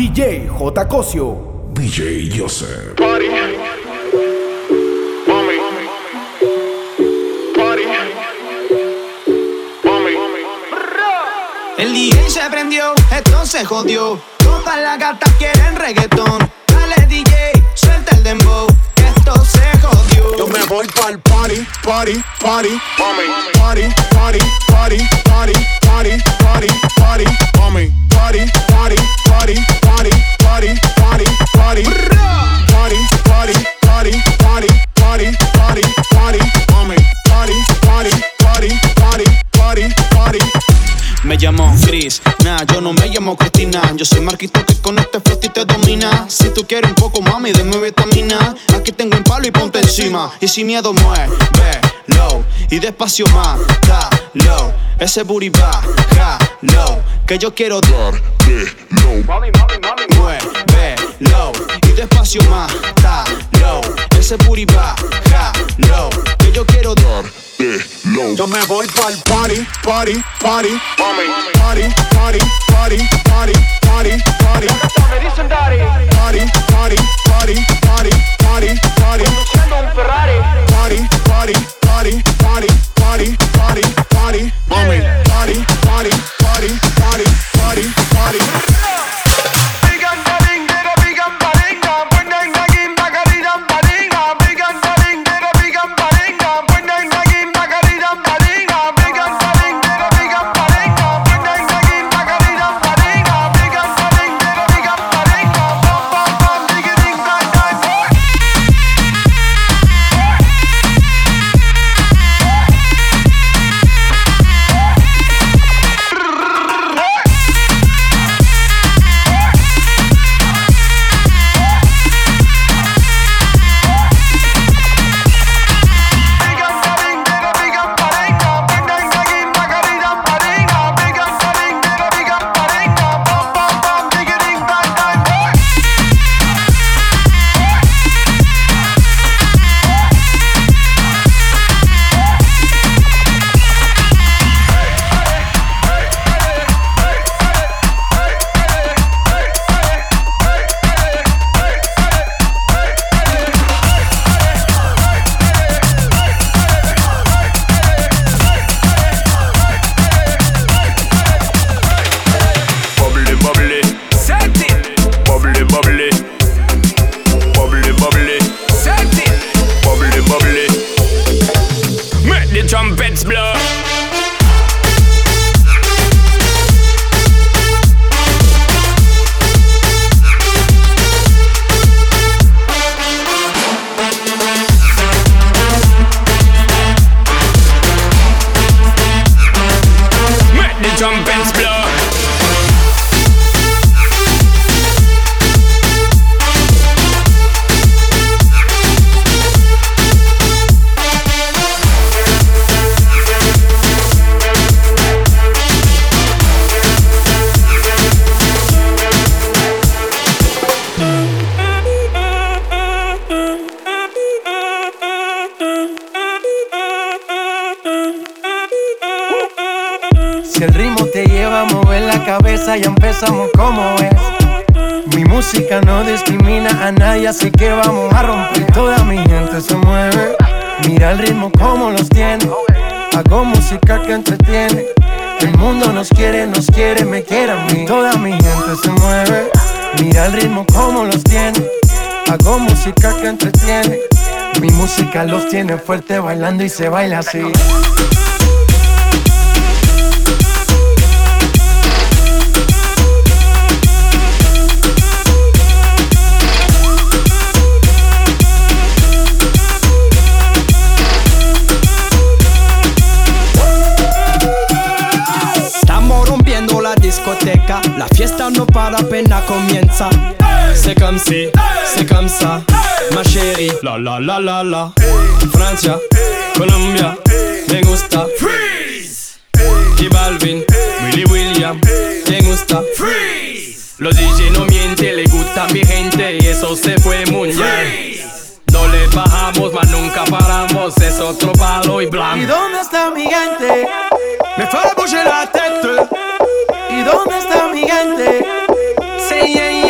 DJ J. Cosio. DJ Joseph. Party. Mami. Party. Mami. El DJ se prendió, esto se jodió. Todas las gatas quieren reggaetón. Dale DJ, suelta el dembow. Yo me voy pa'l party, party, party, mami. Party, party, party, party, party, party, party, mami. Party, party, party, party, party, party, party. Party, party, party, party, party, party. Me llamo Chris, nah, yo no me llamo Cristina. Yo soy Marquito que con este flow te domina. Si tú quieres un poco, mami, deme vitamina. Aquí tengo un palo y ponte encima. Y sin miedo mueve, low. Y despacio más, da, low. Ese booty va, ja, low. Que yo quiero dar, Mami, mami, mami. mueve, low. Y despacio más, da, low. Ese booty va, ja, low. Que yo quiero dar, Yo me voy pa'l party, party, party, Mami. party, party, party, party, party, party, Me dicen daddy. party, party, party, party, party, party. Conduciendo un Ferrari. party, party, party, party, party, party, party, party, party, party, party, party, party. Mira el ritmo como los tiene. Hago música que entretiene. Mi música los tiene fuerte bailando y se baila así. La fiesta no para apenas comienza. C'est comme si, c'est comme ça, ma chérie. La la la la la. Francia, Colombia, me gusta. Freeze. Y Balvin, Willy William, me gusta. Freeze. Los DJ no mienten, le gusta mi gente y eso se fue muy bien. No le bajamos, mas nunca paramos, es otro palo y ¿Y blanco. dónde está mi gente? Me fait bouger la tête. ¿Y dónde está mi gente? Say yeah yeah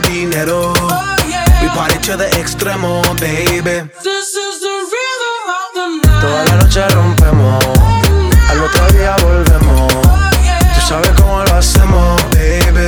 dinero. We party to the extremo, baby. This is the rhythm of the night. Toda la noche rompemos, al otro día volvemos. Tú sabes cómo lo hacemos, baby.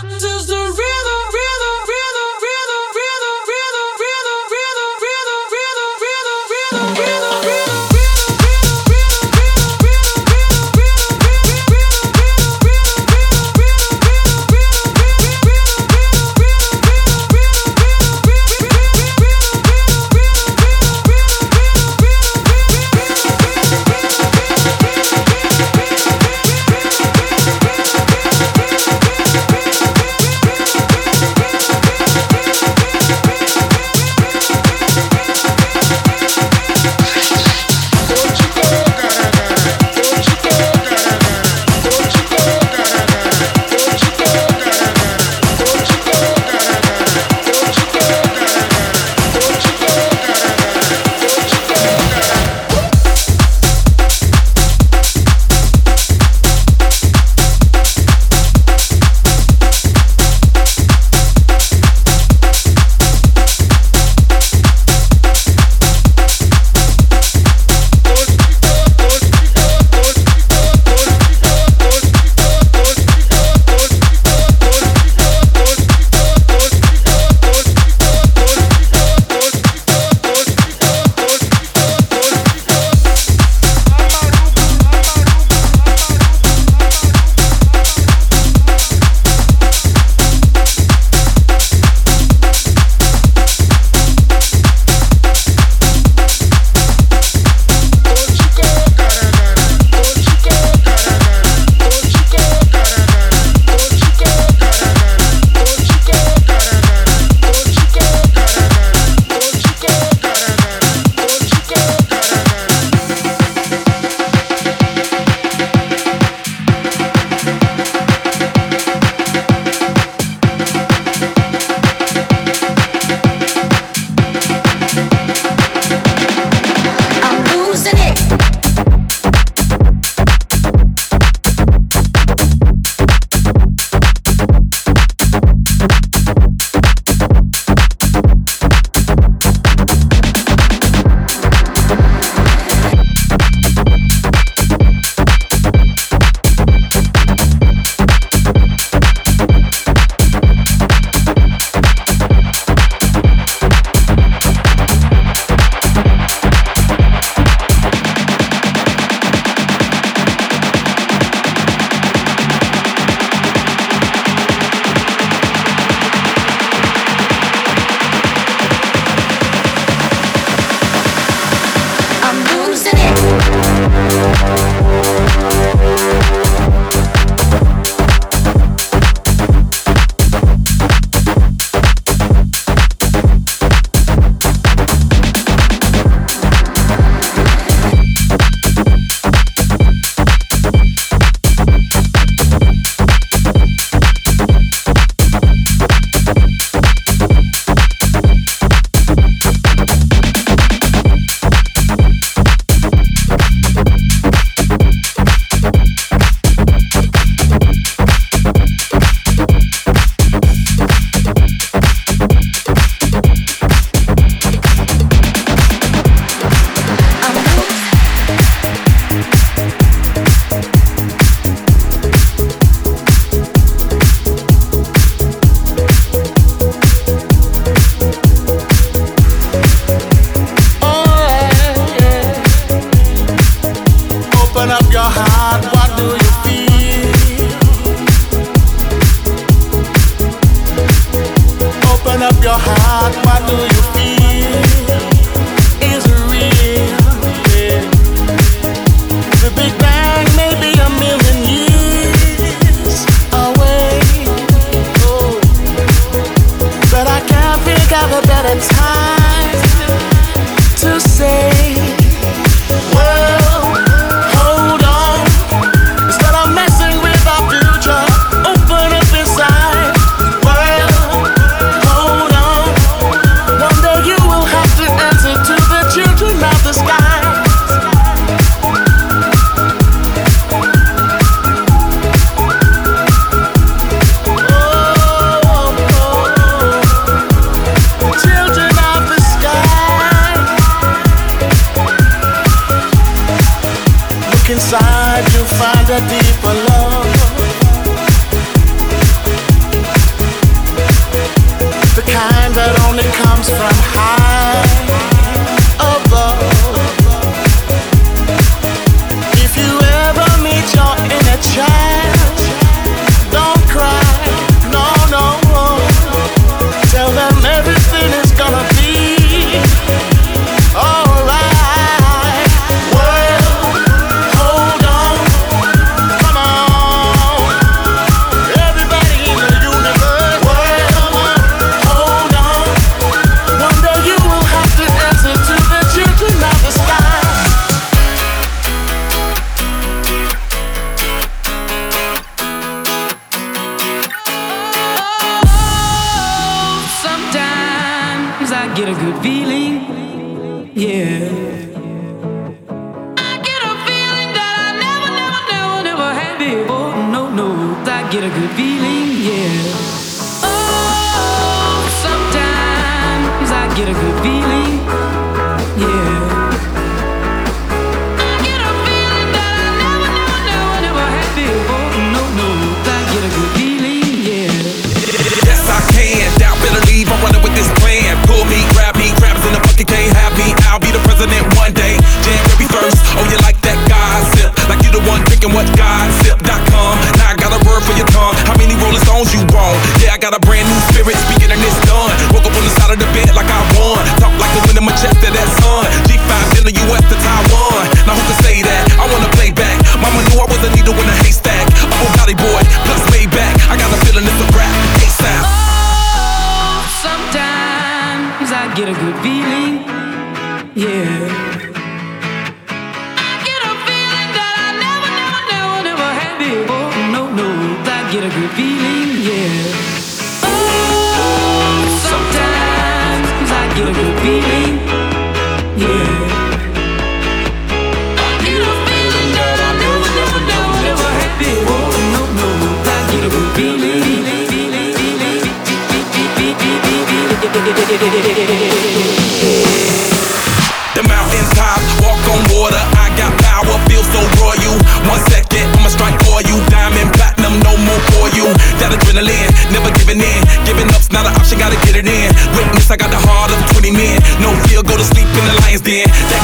In the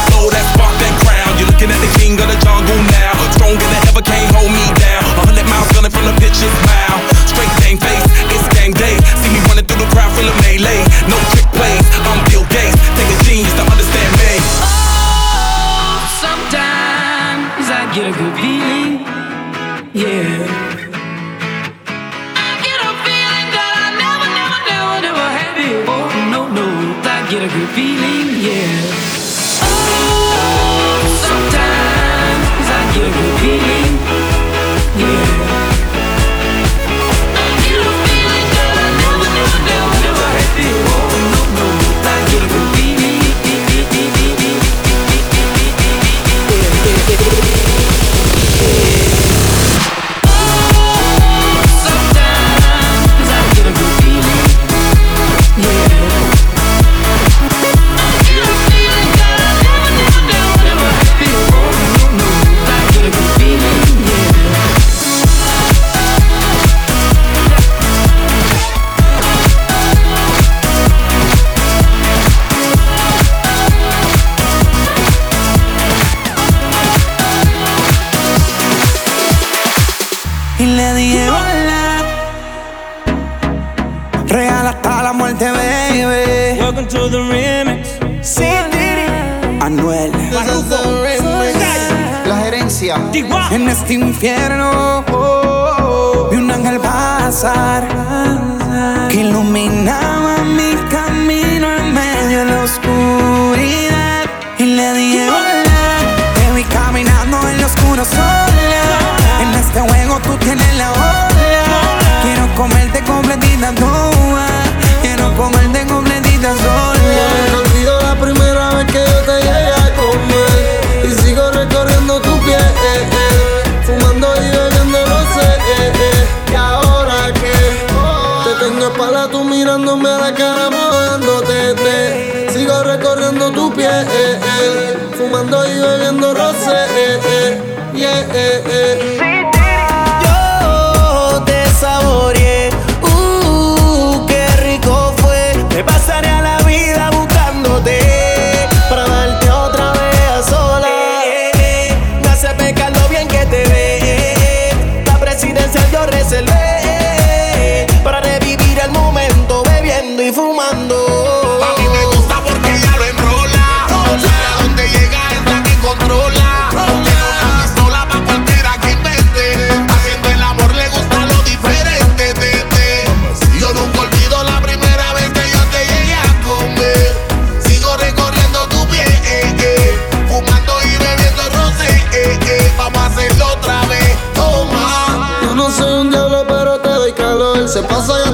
en lo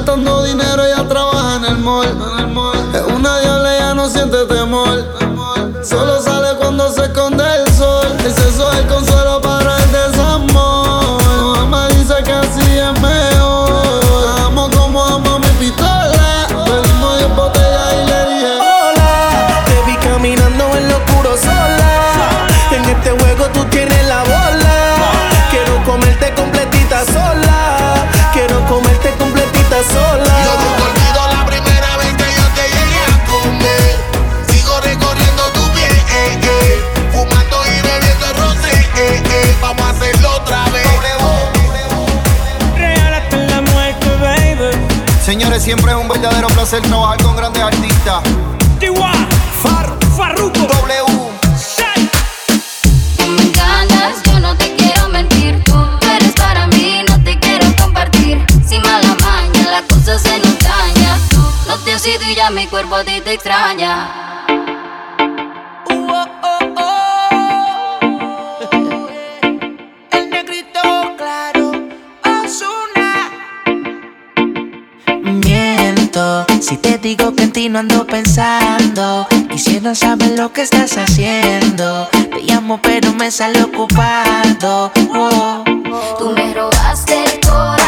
gastando dinero, ella trabaja en el mall. Es una diabla, ella no siente temor. Siempre es un verdadero placer trabajar con grandes artistas. Far, Farruko. W. Me engañas, yo no te quiero mentir. Tú eres para mí, no te quiero compartir. Sin mala maña, la cosa se nos daña. No te has ido y ya mi cuerpo a ti te extraña. Si te digo que en ti no ando pensando. Quisiera saber lo que estás haciendo. Te llamo, pero me sale ocupado. Oh. Tú me robaste el corazón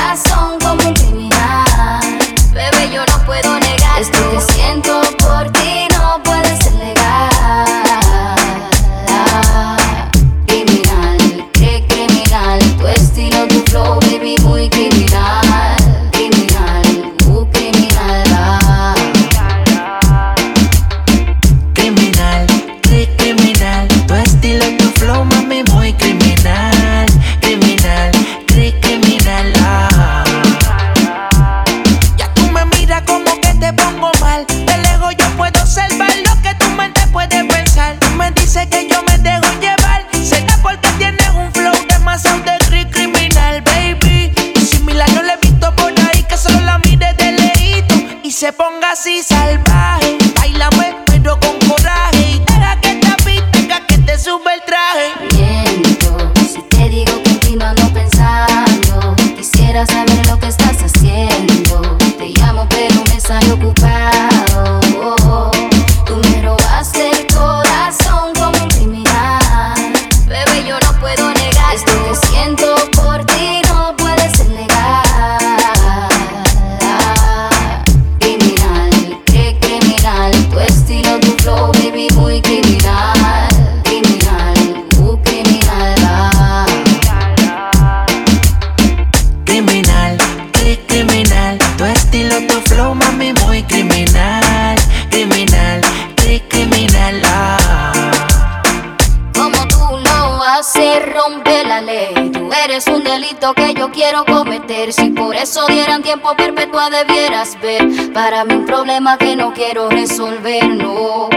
quiero cometer. Si por eso dieran tiempo perpetua, debieras ver. Para mí, un problema que no quiero resolver, no.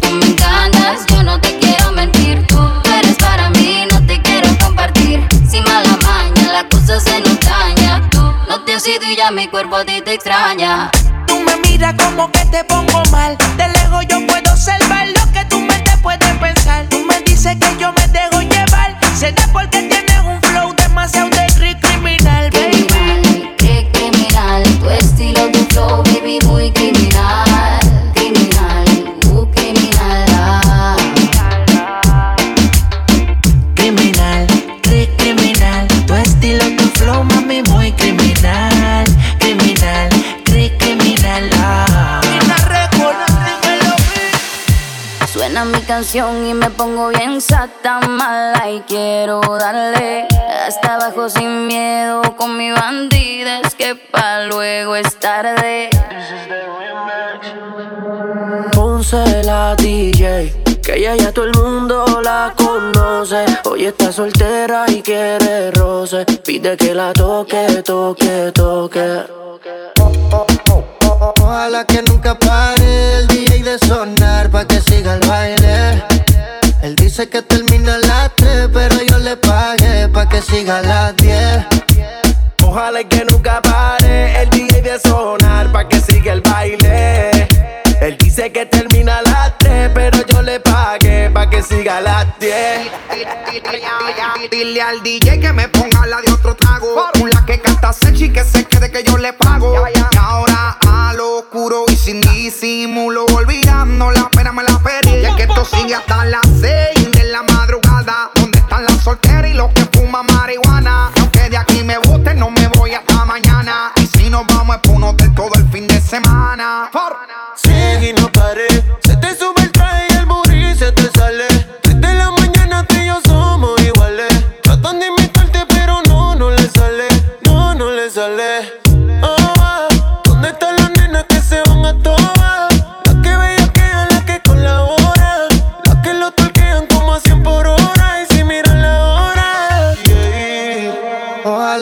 Tú me engañas, yo no te quiero mentir. Tú eres para mí, no te quiero compartir. Sin mala maña, la cosa se nos daña. Tú no te has ido y ya mi cuerpo a ti te extraña. Tú me miras como que te pongo mal. De lejos yo puedo observar canción y me pongo bien sata mala y quiero darle hasta abajo sin miedo con mi bandida es que pa luego es tarde. Ponce la DJ, Que ella ya todo el mundo la conoce. Hoy está soltera y quiere roce. Pide que la toque, toque, toque. Ojalá que nunca pare el DJ de sonar pa' que siga el baile. Él dice que termina a las 3, pero yo le pagué pa' que siga a las 10. Ojalá que nunca pare el DJ de sonar pa' que siga el baile. Él dice que termina a las 3, pero yo le pagué pa' que siga a las 10. Dile al DJ que me ponga la de otro trago. La que canta Sechi que se quede que yo le pago. Sin disimulo, olvidando la pena me la perdí. Ya que esto sigue hasta las 6 de la madrugada. ¿Dónde están las solteras y los que fuman marihuana? Aunque de aquí me guste, no me voy hasta mañana. Y si nos vamos es por un hotel todo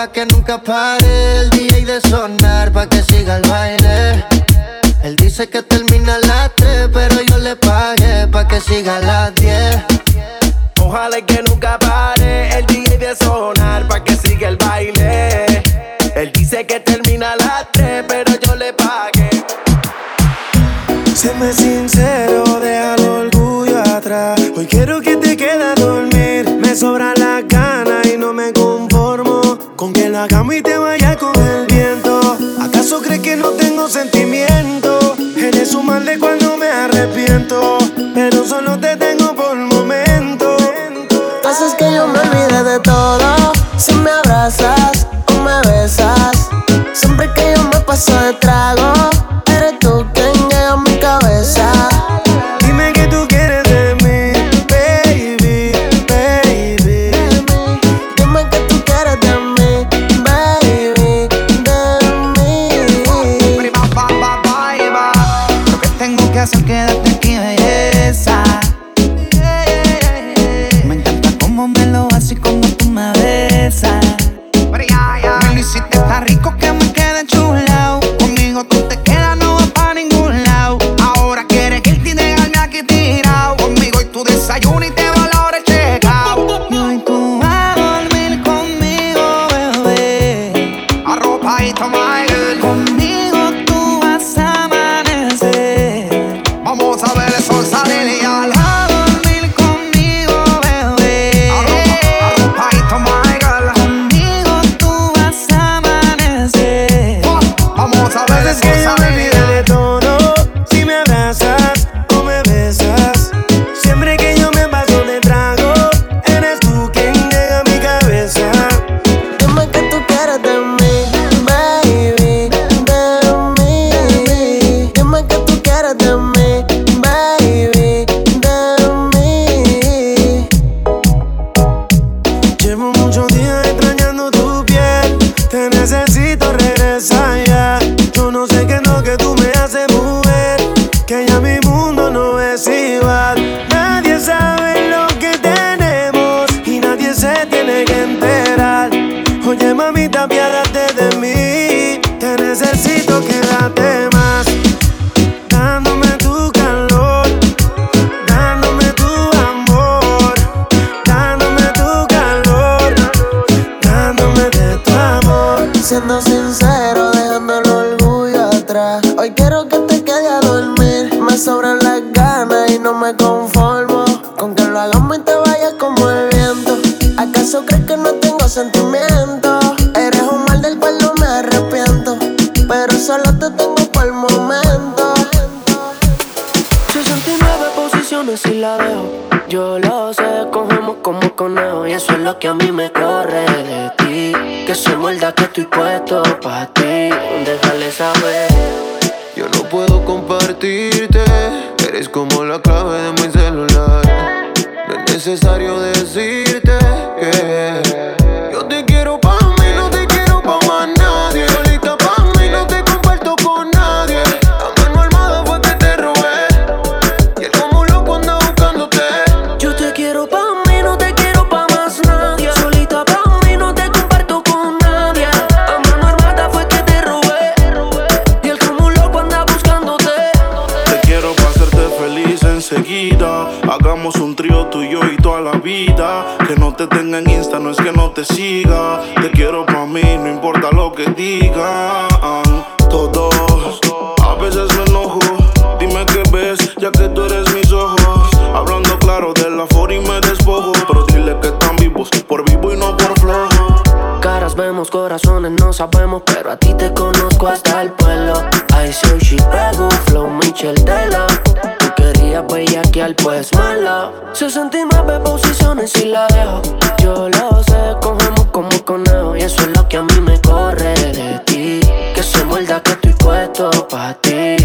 Ojalá que nunca pare el DJ de sonar pa' que siga el baile. Él dice que termina a las 3, pero yo le pagué pa' que siga a las 10. Ojalá que nunca pare el DJ de sonar pa' que siga el baile. Él dice que termina a las 3, pero yo le pagué. Séme sincero, deja el orgullo atrás. Hoy quiero que te quedes a dormir. Me sobra Eres un mal de cuando me arrepiento, pero solo te tengo por momento. Haces que yo me olvide de todo. Si me abrazas o me besas. Siempre que yo me paso de trago, Te quiero pa' mí, no importa lo que digan todos. A veces me enojo, dime qué ves, ya que tú eres mis ojos. Hablando claro de la for y me despojo. Pero dile que están vivos, por vivo y no por flojo. Caras vemos, corazones no sabemos, pero a ti te conozco hasta el pueblo. I soy Chicago, Flow, Michelle Tela. Tú querías bellaquear, pues mala. 69 posiciones y la dejo. Yo lo sé, cogemos como conejo y eso es lo que a mí me corre de ti. Que se muerda que estoy puesto pa' ti.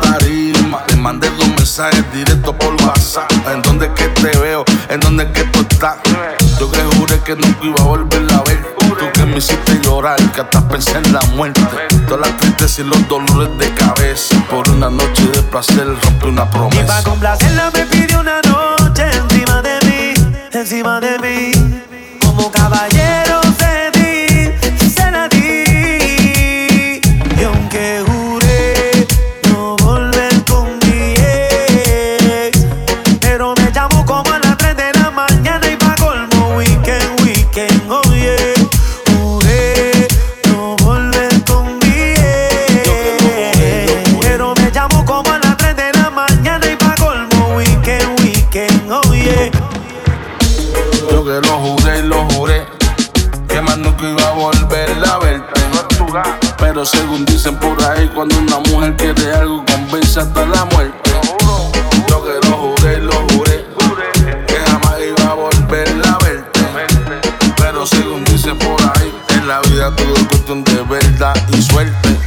tarima. Mandé dos mensajes directos por WhatsApp. ¿En dónde es que te veo? ¿En dónde es que tú estás? Yo que juré que nunca iba a volverla a ver. Tú que me hiciste llorar, que hasta pensé en la muerte. Todas las tristezas y los dolores de cabeza. Por una noche de placer rompe una promesa. Y para complacerla me pidió una noche encima de mí, encima de mí. Como caballero. Pero según dicen por ahí, cuando una mujer quiere algo, convence hasta la muerte. Yo que lo juré, lo juré, que jamás iba a volverla a verte. Pero según dicen por ahí, en la vida todo es cuestión de verdad y suerte.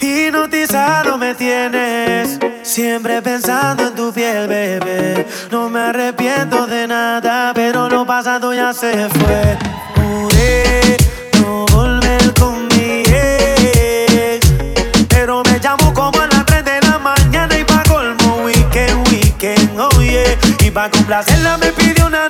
Hipnotizado me tienes, siempre pensando en tu piel, bebé. No me arrepiento de nada, pero lo pasado ya se fue. complacerla me pidió una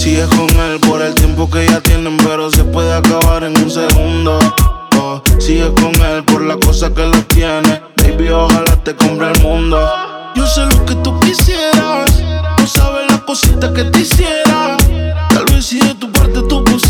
Sigue con él por el tiempo que ya tienen, pero se puede acabar en un segundo. Oh, sigue con él por la cosa que lo tiene. Baby, ojalá te compre el mundo. Yo sé lo que tú quisieras. Tú sabes las cositas que te hiciera. Tal vez si de tu parte tú pusieras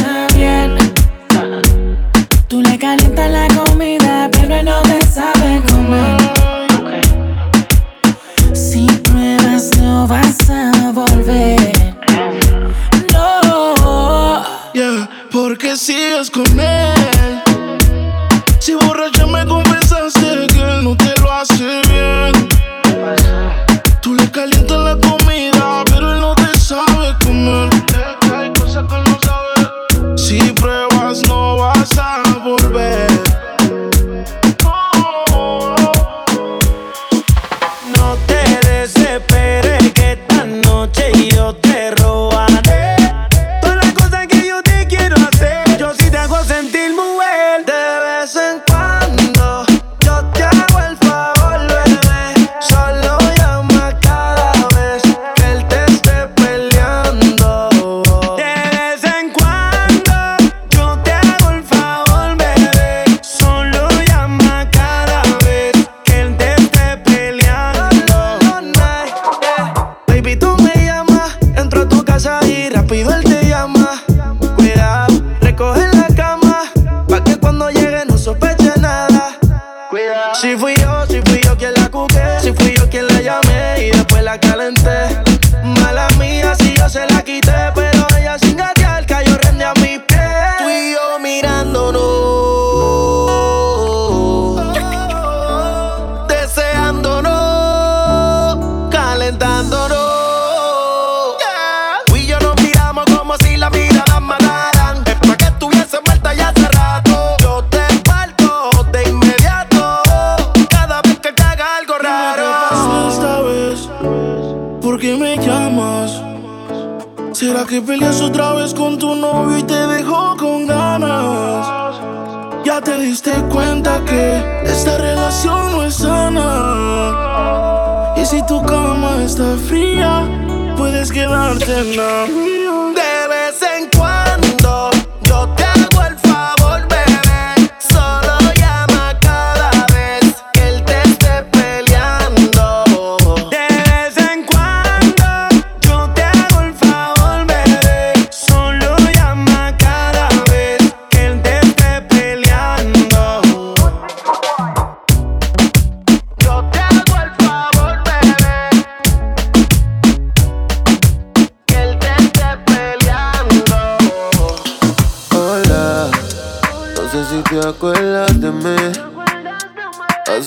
conmigo.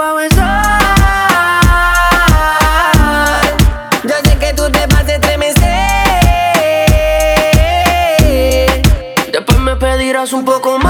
a besar. Yo sé que tú te vas a estremecer. Después me pedirás un poco más.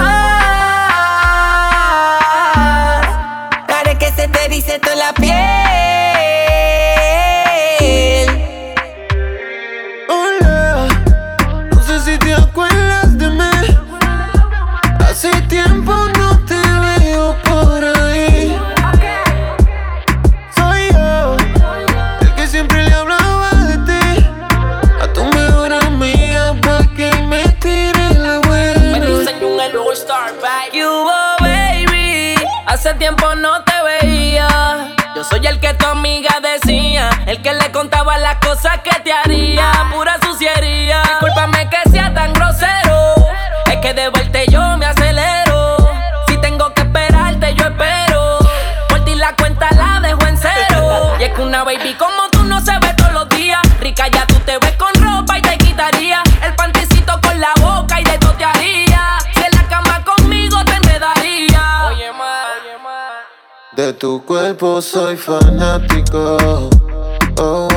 tiempo no te veía. Yo soy el que tu amiga decía, el que le contaba las cosas que te haría. Pura tu cuerpo soy fanático. Oh,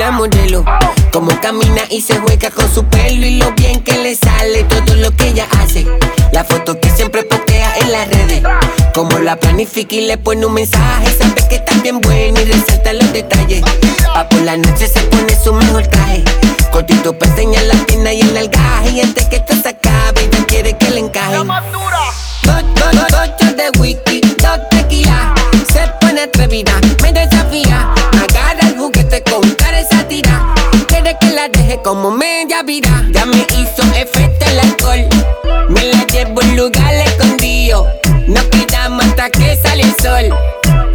la modelo. Como camina y se juega con su pelo y lo bien que le sale todo lo que ella hace. La foto que siempre postea en las redes. Como la planifica y le pone un mensaje. Sabe que está bien buena y resalta los detalles. Pa' por la noche se pone su mejor traje. Cortito peseña la pierna y el algaje. Y antes que esto se acabe, ella quiere que le encaje. Dos, dos, dos de whisky, dos tequilas. Se pone atrevida, me como media vida. Ya me hizo efecto el alcohol. Me la llevo en lugar escondido. Nos quedamos hasta que sale el sol.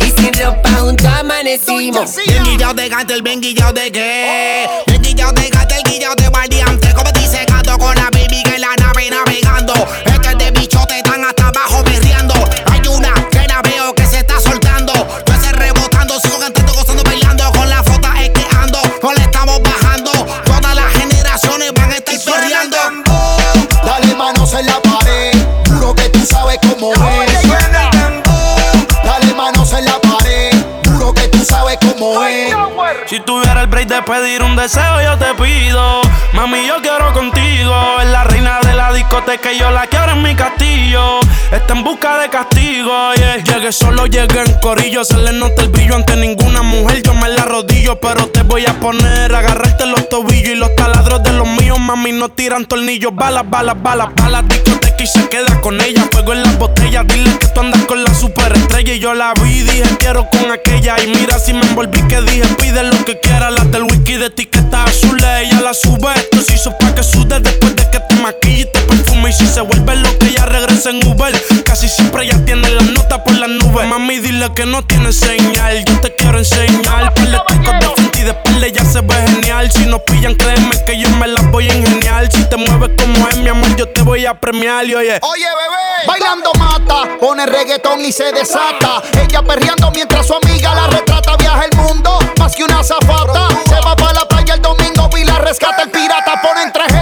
Y sin ropa juntos amanecimos. Bien guillado de gato, el bien guillado de qué. Bien guillado de gato, el guillado de guardiante. Como dice gato con la baby que la nave navegando. Es que de bichote están hasta abajo en la pared, juro que tú sabes cómo es. Es. Si tuviera el break de pedir un deseo, yo te pido. Mami, yo quiero contigo. Es la reina de la discoteca y yo la quiero en mi castillo. Está en busca de castigo, yeah. Llegué solo, llegué en corillo. Se le nota el brillo ante ninguna mujer. Yo me la rodillo, pero te voy a poner. Agarrarte los tobillos y los taladros de los míos. Mami, no tiran tornillos. Balas, balas, balas, balas. Discoteca y se queda con ella. Fuego en las botellas. Dile que tú andas con la superestrella. Y yo la vi, dije quiero con aquella. Y mira si me envolví que dije pide lo que quiera. Las del whisky de etiqueta azul. Ella la sube. Esto se hizo pa' que sude después de que te maquille y te perfume. Y si se vuelve lo que ella regresa en Uber. Casi siempre ella tiene las notas por las nubes. Mami, dile que no tiene señal. Yo te quiero enseñar. Par de tacos de de espalda ya se ve genial. Si nos pillan, créeme que yo me las voy a ingeniar. Si te mueves como es, mi amor, yo te voy a premiar. Y oye, Oye, bebé, bailando mata, pone reggaetón y se desata. Ella perreando mientras su amiga la retrata. Viaja el mundo, más que una zafata. Se va para la playa el domingo y la rescata el pirata. Pone en 3G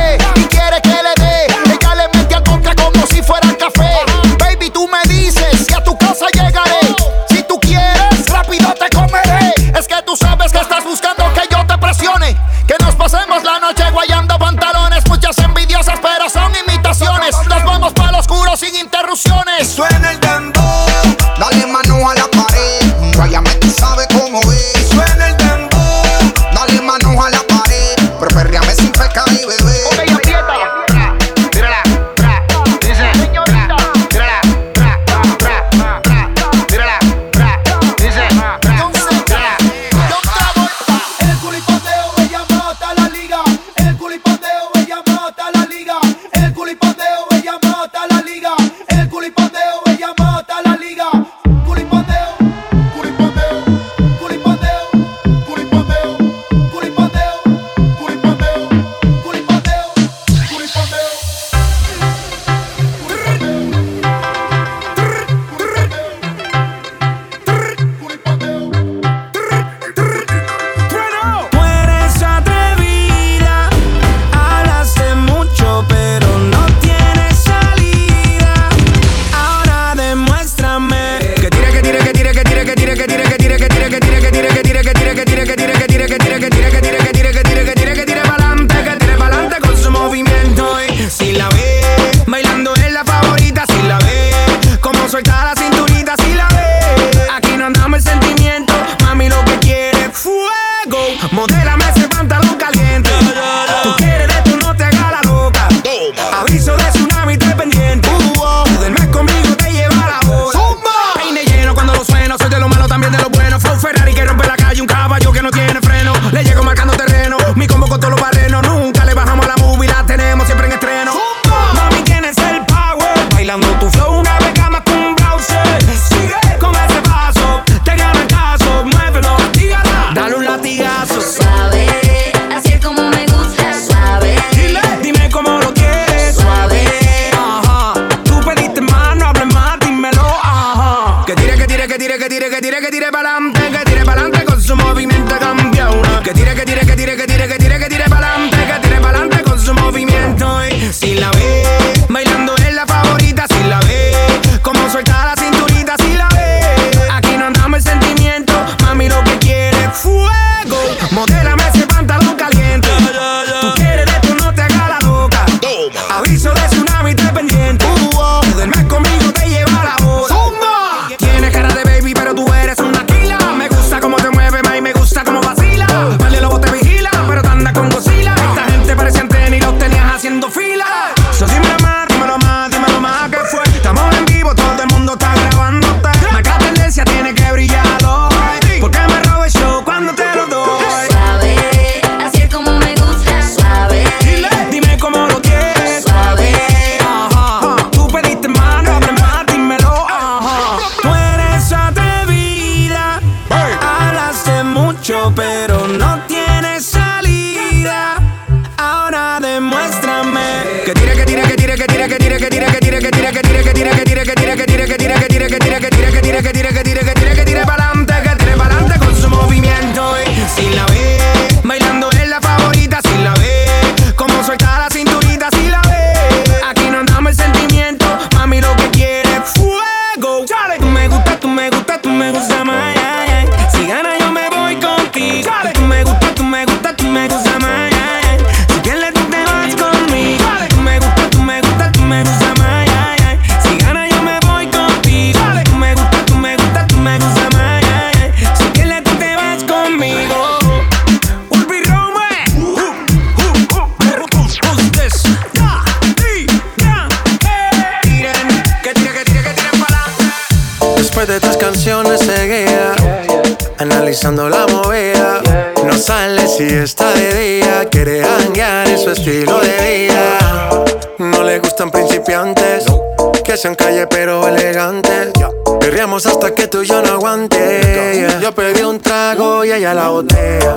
yo pedí un trago y ella la botella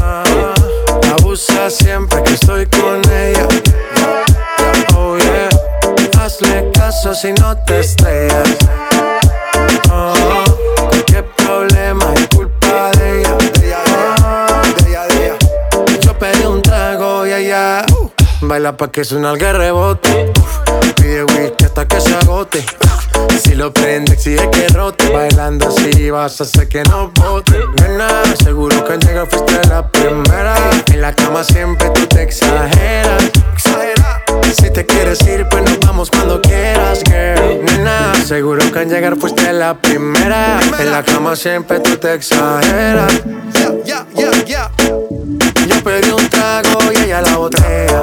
Ah, Abusa siempre que estoy con ella Oh yeah Hazle caso si no te estrellas. Oh, cualquier problema es culpa de ella. Ah, Yo pedí un trago y ella baila pa' que suena el rebote. Pide whisky hasta que se agote. Si lo prende, exige que rote. Bailando así vas a hacer que no bote. Nena, seguro que al llegar fuiste la primera. En la cama siempre tú te exageras. Si te quieres ir, pues nos vamos cuando quieras, girl. Nena, seguro que al llegar fuiste la primera. En la cama siempre tú te exageras. Yeah, yeah, yeah. Yo pedí un trago y ella la botella.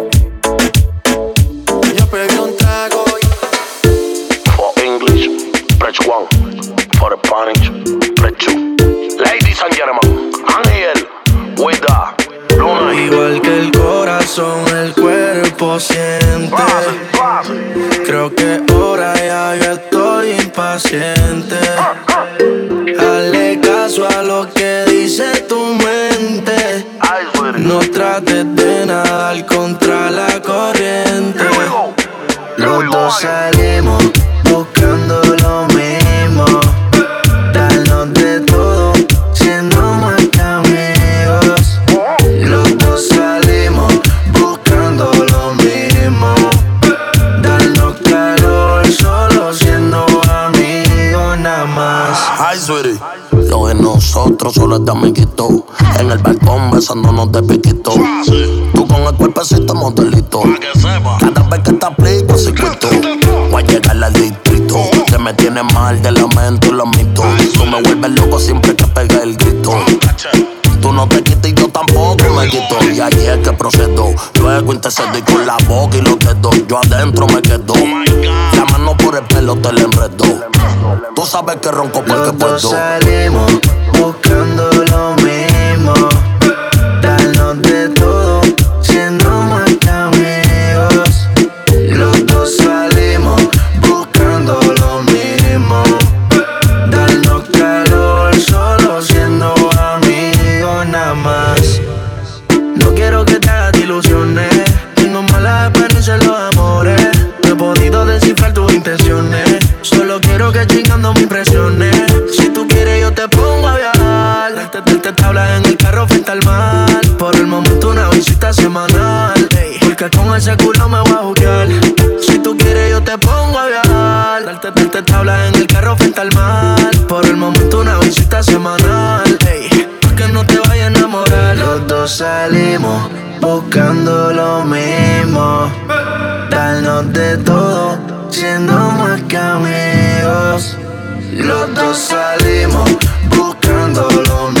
Press one. For Spanish, press two. Ladies and gentlemen, here with the Luna. Igual que el corazón, el cuerpo siente. Creo que ahora ya yo estoy impaciente. Hazle caso a lo que dice tu mente. No trates de nadar contra la corriente. Los dos salimos nosotros solo es de amiguito. En el balcón besándonos de piquito. Tú con el cuerpecito modelito. Cada vez que te aplico circuito. Voy a llegar al distrito. Que me tiene mal de la mente y lo mito. Tú me vuelves loco siempre que pega el grito. Tú no te quitas y yo tampoco me quito. Y ahí es que procedo. Luego intercedo y con la boca y los dedos. Yo adentro me quedo. El pelo te la enredo. Tú sabes que ronco porque puedo. salimos buscando lo Tabla en el carro frente al mar. Por el momento una visita semanal. Porque con ese culo me voy a jugar. Si tú quieres yo te pongo a viajar. Darte, darte tabla en el carro frente al mar. Por el momento una visita semanal. Pa' que no te vayas a enamorar. Los dos salimos buscando lo mismo. Darnos de todo, siendo más que amigos. Los dos salimos buscando lo mismo.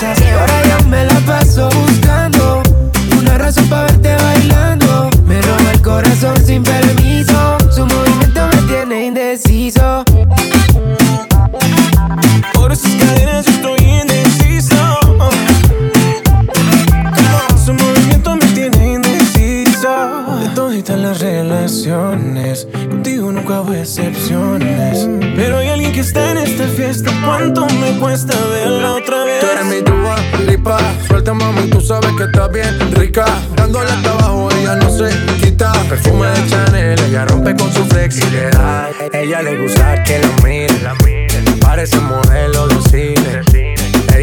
cerveza. Y ahora yo me la paso buscando una razón para verte bailando. Me roba el corazón sin permiso. Su movimiento me tiene indeciso. Por esas cadenas yo estoy indeciso. Su movimiento me tiene indeciso. De toditas las relaciones, contigo nunca hago excepciones. Pero hay alguien que está en esta fiesta. ¿Cuánto me cuesta verla lipa. Suelta, mami, tú sabes que estás bien rica. Dándole hasta abajo, ella no se quita. Perfume de Chanel, ella rompe con su flexibilidad. Ella le gusta que la miren. Parece modelo de cine.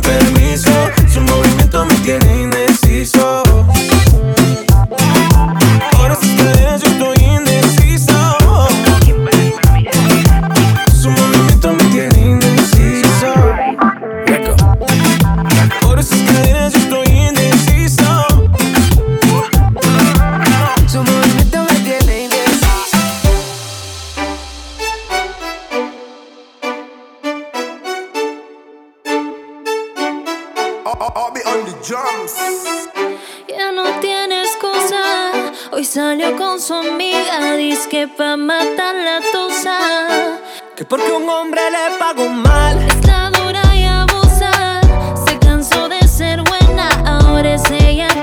permiso, su amiga, que pa' matar la tusa. Que porque un hombre le pagó mal. Está dura y abusa. Se cansó de ser buena, ahora es ella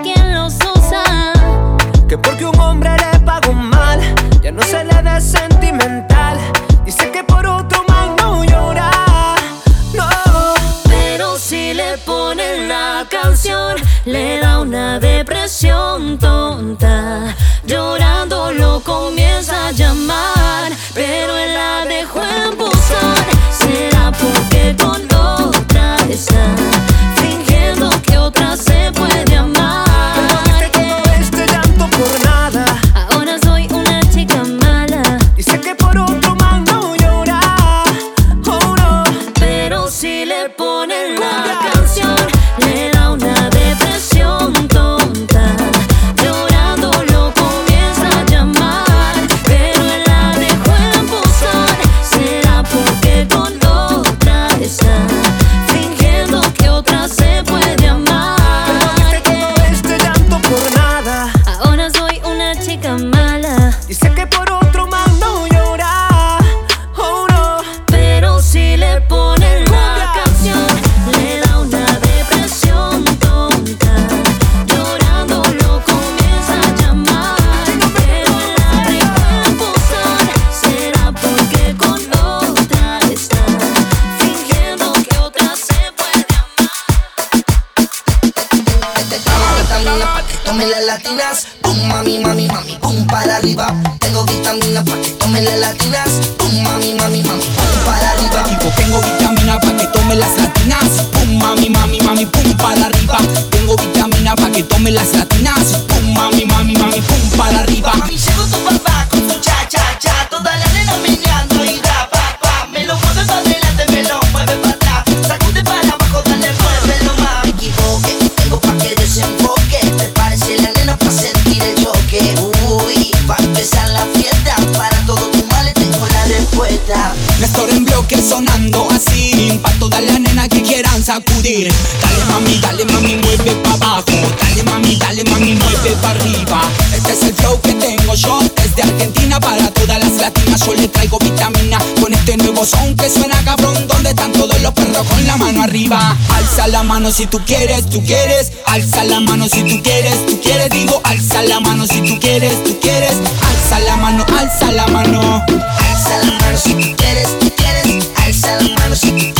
Dale mami, dale mami, mueve pa' abajo. Dale mami, dale mami, mueve pa' arriba. Este es el flow que tengo yo desde Argentina para todas las latinas. Yo le traigo vitamina con este nuevo son que suena cabrón. Donde están todos los perros con la mano arriba. Alza la mano si tú quieres, tú quieres. Alza la mano si tú quieres, tú quieres. Digo, alza la mano si tú quieres, tú quieres. Alza la mano, alza la mano. Alza la mano si tú quieres, tú quieres. Alza la mano si tú quieres.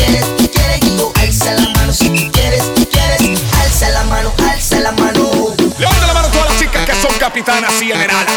capitana Cienera.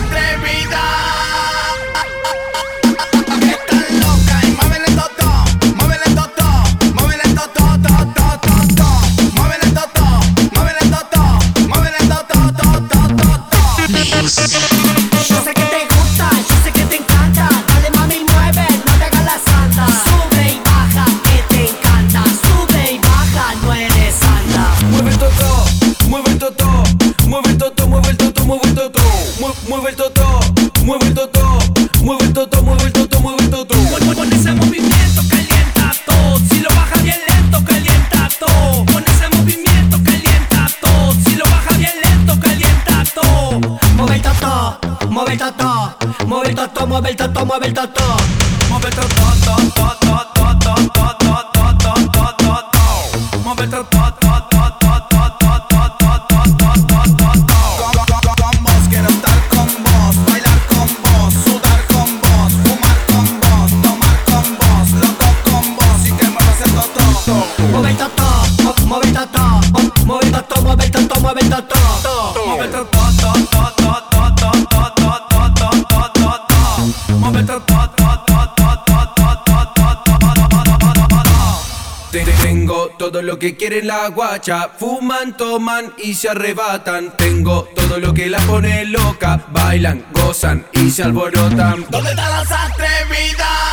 mueve el toto, mueve el toto, mueve el toto, mueve el toto, mueve el toto, toto, toto, toto. lo que quiere la guacha. Fuman, toman y se arrebatan. Tengo todo lo que la pone loca. Bailan, gozan y se alborotan. ¿Dónde están las atrevidas?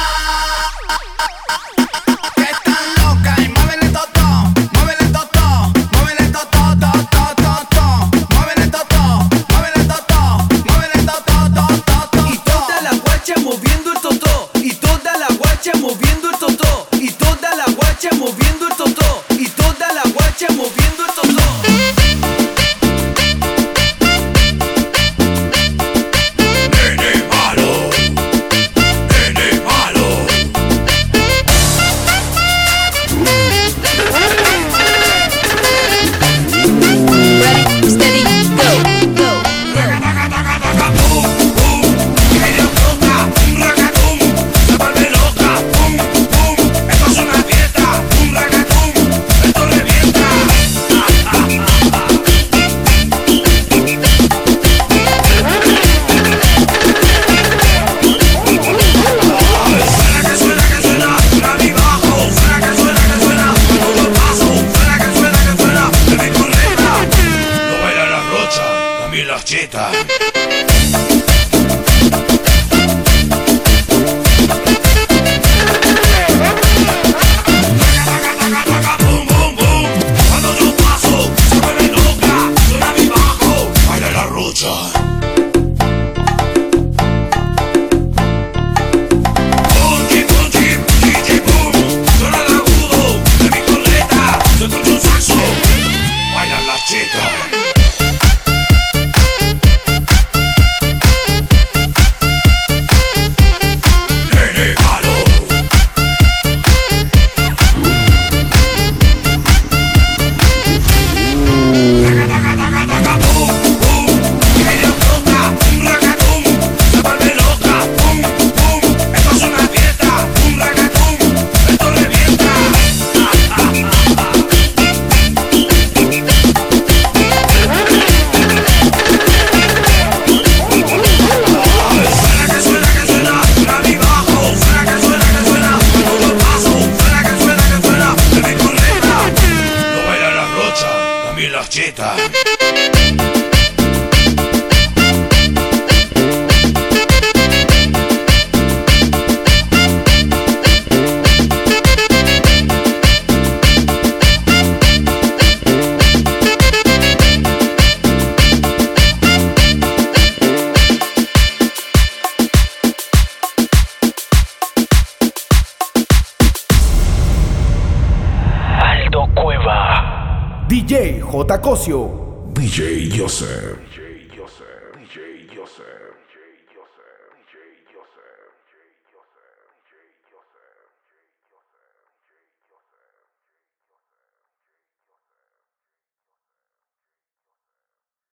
marchita. Joseph.